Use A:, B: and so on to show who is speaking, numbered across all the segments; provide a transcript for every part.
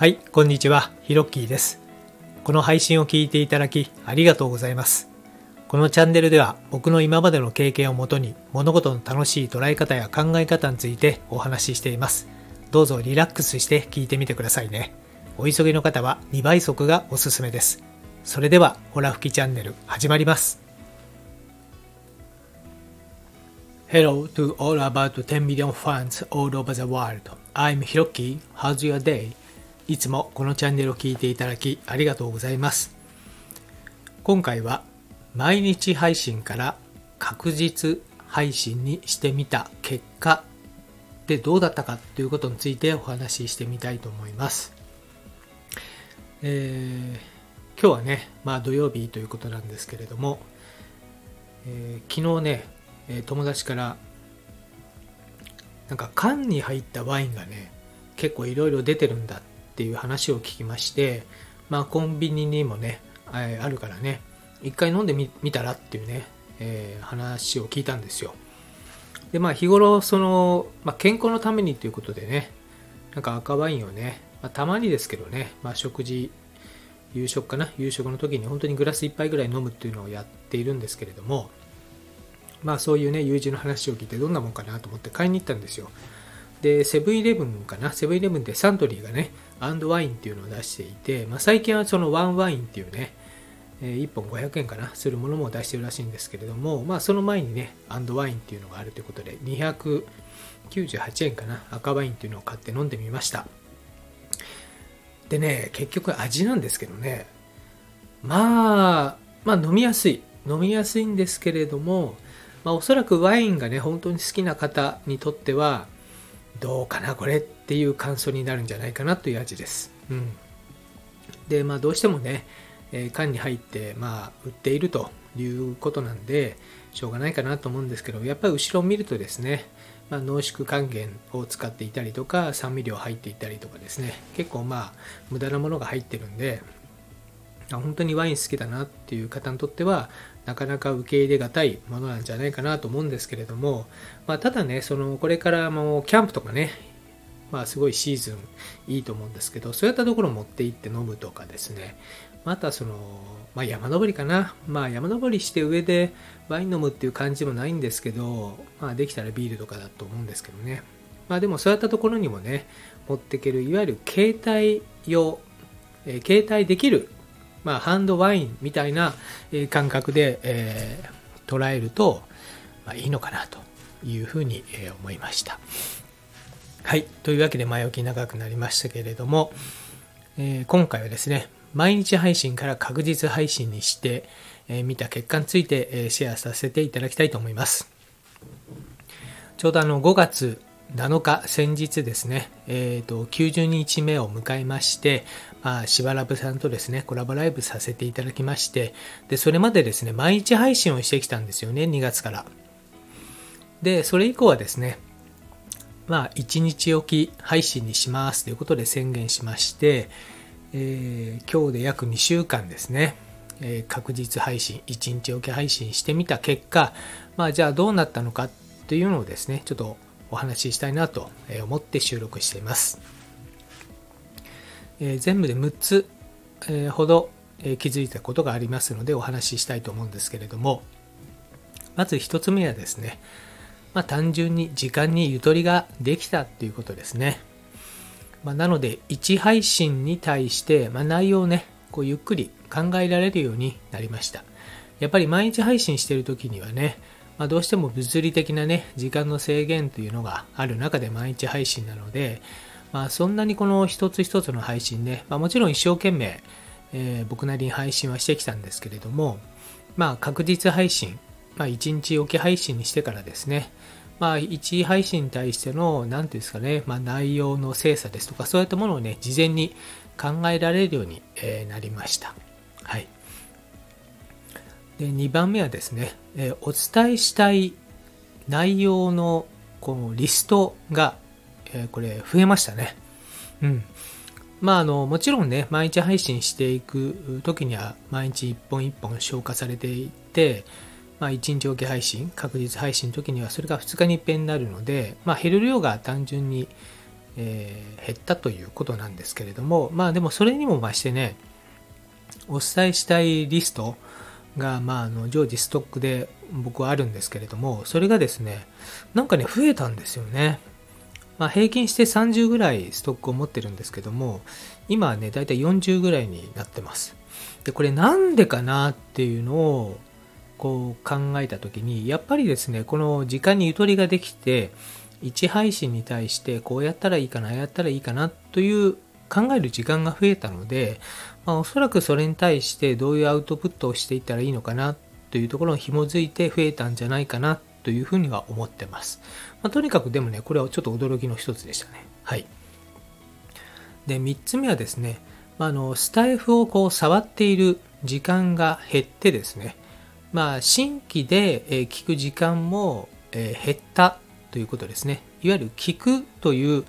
A: はい、こんにちは、ヒロッキーです。この配信を聞いていただきありがとうございます。このチャンネルでは僕の今までの経験をもとに物事の楽しい捉え方や考え方についてお話ししています。どうぞリラックスして聞いてみてくださいね。お急ぎの方は2倍速がおすすめです。それでは、ホラ吹きチャンネル始まります。Hello to all about 10 million fans all over the world. I'm Hiroki. How's your day? いつもこのチャンネルを聞いていただきありがとうございます。今回は毎日配信から確実配信にしてみた結果でどうだったかということについてお話ししてみたいと思います。えー今日はね、まあ土曜日ということなんですけれども、えー昨日ね、友達からなんか缶に入ったワインがね結構いろいろ出てるんだっっていう話を聞きましてまあコンビニにもねあるからね一回飲んでみたらっていうね、えー話を聞いたんですよ。でまあ日頃その、まあ、健康のためにということでねなんか赤ワインをね、まあ、たまにですけどね、まあ、食事夕食かな夕食の時に本当にグラス1杯ぐらい飲むっていうのをやっているんですけれどもまあそういうね友人の話を聞いてどんなもんかなと思って買いに行ったんですよ。でセブンイレブンかなセブンイレブンでサントリーがねアンドワインっていうのを出していて、まあ、最近はそのワンワインっていうねえ1本500円かなするものも出してるらしいんですけれども、まあ、その前にねアンドワインっていうのがあるということで298円かな赤ワインっていうのを買って飲んでみました。でね結局味なんですけどねまあまあ飲みやすい飲みやすいんですけれども、まあ、おそらくワインがね本当に好きな方にとってはどうかなこれっていう感想になるんじゃないかなという味です、うん、でまあどうしてもね、えー缶に入ってまあ売っているということなんでしょうがないかなと思うんですけどやっぱり後ろを見るとですね、まあ、濃縮還元を使っていたりとか酸味料入っていたりとかですね結構まあ無駄なものが入ってるんで本当にワイン好きだなっていう方にとってはなかなか受け入れがたいものなんじゃないかなと思うんですけれども、まあ、ただねそのこれからもキャンプとかねまあすごいシーズンいいと思うんですけどそういったところ持って行って飲むとかですね。またその、まあ、山登りかな、まあ、山登りして上でワイン飲むっていう感じもないんですけど、まあ、できたらビールとかだと思うんですけどね。まあでもそういったところにもね持っていけるいわゆる携帯用、えー携帯できるまあ、ハンドワインみたいな感覚で、えー捉えると、まあ、いいのかなというふうに思いました。はい。というわけで前置き長くなりましたけれども、えー今回はですね、毎日配信から確実配信にしてえー見た結果についてえーシェアさせていただきたいと思います。ちょうどあの5月7日先日ですね、えー、と90日目を迎えまして、まあ、しばらぶさんとですねコラボライブさせていただきましてでそれまでですね毎日配信をしてきたんですよね2月からでそれ以降はですねまあ1日おき配信にしますということで宣言しまして、えー今日で約2週間ですね、えー確実配信1日おき配信してみた結果まあじゃあどうなったのかというのをですねちょっとお話ししたいなと思って収録しています、えー全部で6つえーほどえー気づいたことがありますのでお話ししたいと思うんですけれどもまず1つ目はですねまあ、単純に時間にゆとりができたっていうことですね。まあ、なので、1配信に対して、まあ、内容をね、こうゆっくり考えられるようになりました。やっぱり毎日配信してる時にはね、まあ、どうしても物理的なね、時間の制限というのがある中で毎日配信なので、まあ、そんなにこの一つ一つの配信ね、まあ、もちろん一生懸命、えー僕なりに配信はしてきたんですけれども、まあ、確実配信、まあ、1日おき配信にしてからですね、まあ、1配信に対しての、なんていうんですかね、まあ、内容の精査ですとか、そういったものをね、事前に考えられるように、なりました。はい。で、2番目はですね、えお伝えしたい内容の、このリストが、えこれ、増えましたね。うん。まあ、あの、もちろんね、毎日配信していく時には、毎日一本一本消化されていって、まあ、1日おき配信、確実配信の時にはそれが2日に一遍になるので、まあ、減る量が単純に、えー、減ったということなんですけれども、まあでもそれにも増してね、お伝えしたいリストが、まあ、あの常時ストックで僕はあるんですけれども、それがですね、なんかね、増えたんですよね。まあ、平均して30ぐらいストックを持ってるんですけども、今はね、だいたい40ぐらいになってます。で、これなんでかなっていうのを、こう考えた時に、やっぱりですね、この時間にゆとりができて、1配信に対してこうやったらいいかな、やったらいいかなという考える時間が増えたので、まあ、おそらくそれに対してどういうアウトプットをしていったらいいのかなというところに紐づいて増えたんじゃないかなというふうには思ってます。まあ、とにかくでもね、これはちょっと驚きの一つでしたね。はい。で、3つ目はですね、ま、あのスタイフをこう触っている時間が減ってですね、まあ、新規で聞く時間も減ったということですね。いわゆる聞くという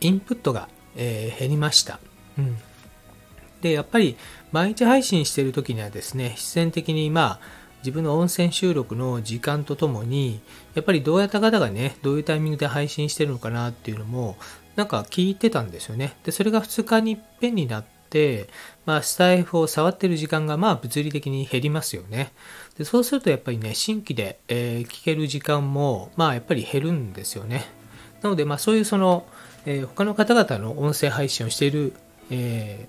A: インプットが減りました。うん、で、やっぱり毎日配信している時にはですね、必然的にまあ自分の音声収録の時間とともに、やっぱりどうやった方がね、どういうタイミングで配信してるのかなっていうのも、なんか聞いてたんですよね。で、それが2日に一遍になっ、まあ、スタイフを触ってる時間がまあ物理的に減りますよね。でそうするとやっぱりね、新規で、えー、聞ける時間もまあやっぱり減るんですよね。なのでまあそういうその、えー、他の方々の音声配信をしている、え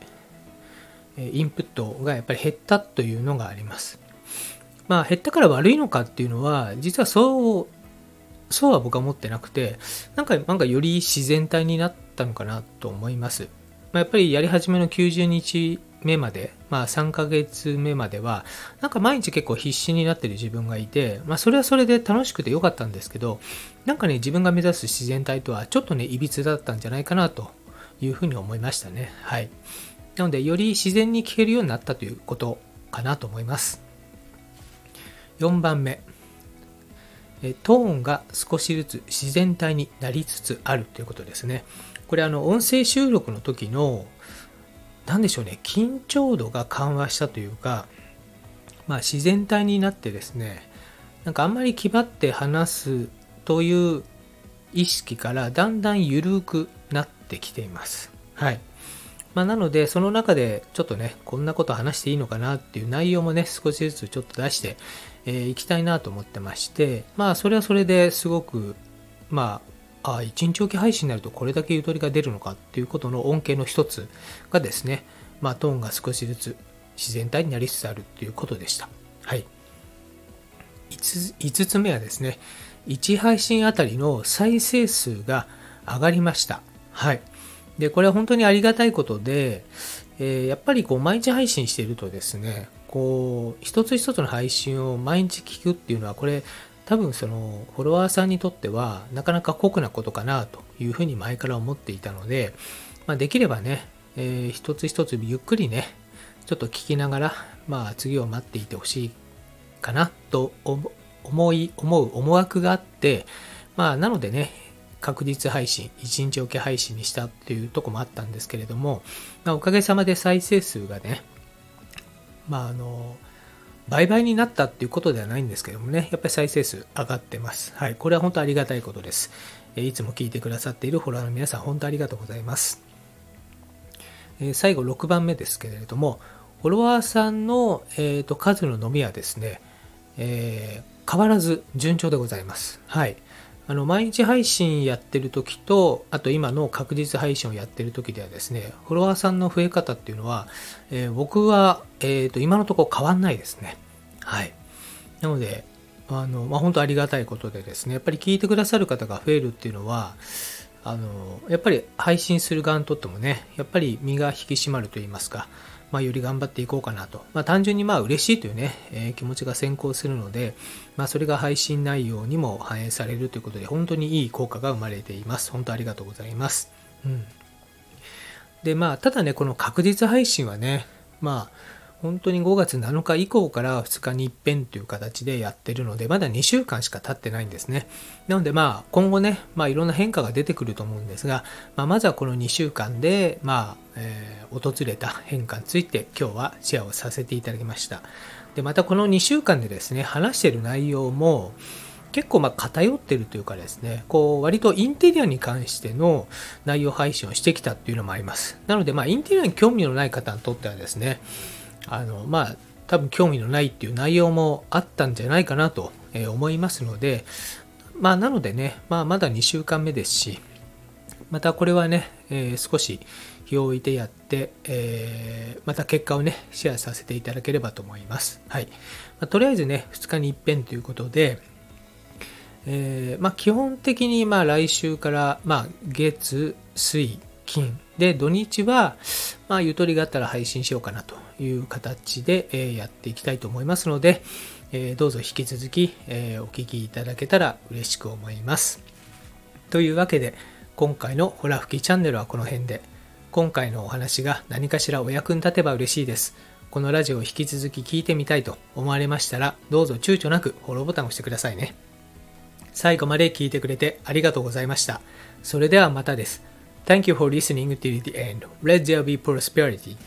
A: ー、インプットがやっぱり減ったというのがあります。まあ減ったから悪いのかっていうのは、実はそうそうは僕は思ってなくて、なんか、なんかより自然体になったのかなと思います。まあ、やっぱりやり始めの90日目まで、まあ3ヶ月目までは、なんか毎日結構必死になってる自分がいて、まあそれはそれで楽しくてよかったんですけど、なんかね、自分が目指す自然体とはちょっとね、歪だったんじゃないかなというふうに思いましたね。はい。なので、より自然に聞けるようになったということかなと思います。4番目。トーンが少しずつ自然体になりつつあるということですね。これあの音声収録の時の何でしょうね緊張度が緩和したというか、まあ、自然体になってですねなんかあんまり気張って話すという意識からだんだん緩くなってきています。はい。まあ、なので、その中でちょっとね、こんなこと話していいのかなっていう内容もね、少しずつちょっと出してい、えー、きたいなと思ってまして、まあ、それはそれですごく、まあ、あ一日おき配信になるとこれだけゆとりが出るのかっていうことの恩恵の一つがですね、まあ、トーンが少しずつ自然体になりつつあるっていうことでした。はい。5, 5つ目はですね、1配信あたりの再生数が上がりました。はい。で、これは本当にありがたいことで、えー、やっぱりこう毎日配信しているとですね、こう、一つ一つの配信を毎日聞くっていうのは、これ、多分そのフォロワーさんにとってはなかなか酷なことかなというふうに前から思っていたので、まあ、できればね、えー、一つ一つゆっくりね、ちょっと聞きながら、まあ次を待っていてほしいかなと思い、思う思惑があって、まあなのでね、確実配信、1日おき配信にしたっていうとこもあったんですけれども、まあ、おかげさまで再生数がね、まああの、倍々になったっていうことではないんですけどもね、やっぱり再生数上がってます。はい。これは本当ありがたいことです。いつも聞いてくださっているフォロワーの皆さん、本当ありがとうございます。最後6番目ですけれども、フォロワーさんの、えーと、数の伸びはですね、えー、変わらず順調でございます。はい。あの毎日配信やってる時とあと今の確実配信をやってる時ではですねフォロワーさんの増え方っていうのは、えー、僕は、えーと、今のところ変わんないですね。はい。なのであの、まあ、本当ありがたいことでですねやっぱり聞いてくださる方が増えるっていうのはあのやっぱり配信する側にとってもねやっぱり身が引き締まると言いますかまあ、より頑張っていこうかなと。まあ、単純にまあ嬉しいというね、えー、気持ちが先行するので、まあ、それが配信内容にも反映されるということで、本当にいい効果が生まれています。本当ありがとうございます。うん。で、まあ、ただね、この確実配信はね、まあ、本当に5月7日以降から2日に一遍という形でやってるので、まだ2週間しか経ってないんですね。なのでまあ今後ね、まあいろんな変化が出てくると思うんですが、まあ、まずはこの2週間で、まあ、えー、訪れた変化について今日はシェアをさせていただきました。で、またこの2週間でですね、話している内容も、結構まあ偏ってるというかですね、こう割とインテリアに関しての内容配信をしてきたっていうのもあります。なのでまあインテリアに興味のない方にとってはですね、あのまあ多分興味のないっていう内容もあったんじゃないかなと思いますので、まあなのでね、まあまだ2週間目ですし、またこれはね、えー、少し日を置いてやって、えー、また結果をね、シェアさせていただければと思います。はい。まあ、とりあえずね、2日に一遍ということで、えー、まあ、基本的にまあ来週から、まあ、月、水、金で土日は、まあ、ゆとりがあったら配信しようかなという形で、えー、やっていきたいと思いますので、えー、どうぞ引き続き、えー、お聞きいただけたら嬉しく思います。というわけで、今回のホラ吹きチャンネルはこの辺で、今回のお話が何かしらお役に立てば嬉しいです。このラジオを引き続き聞いてみたいと思われましたら、どうぞ躊躇なくフォローボタンを押してくださいね。最後まで聞いてくれてありがとうございました。それではまたです。Thank you for listening till the end. Let there be prosperity.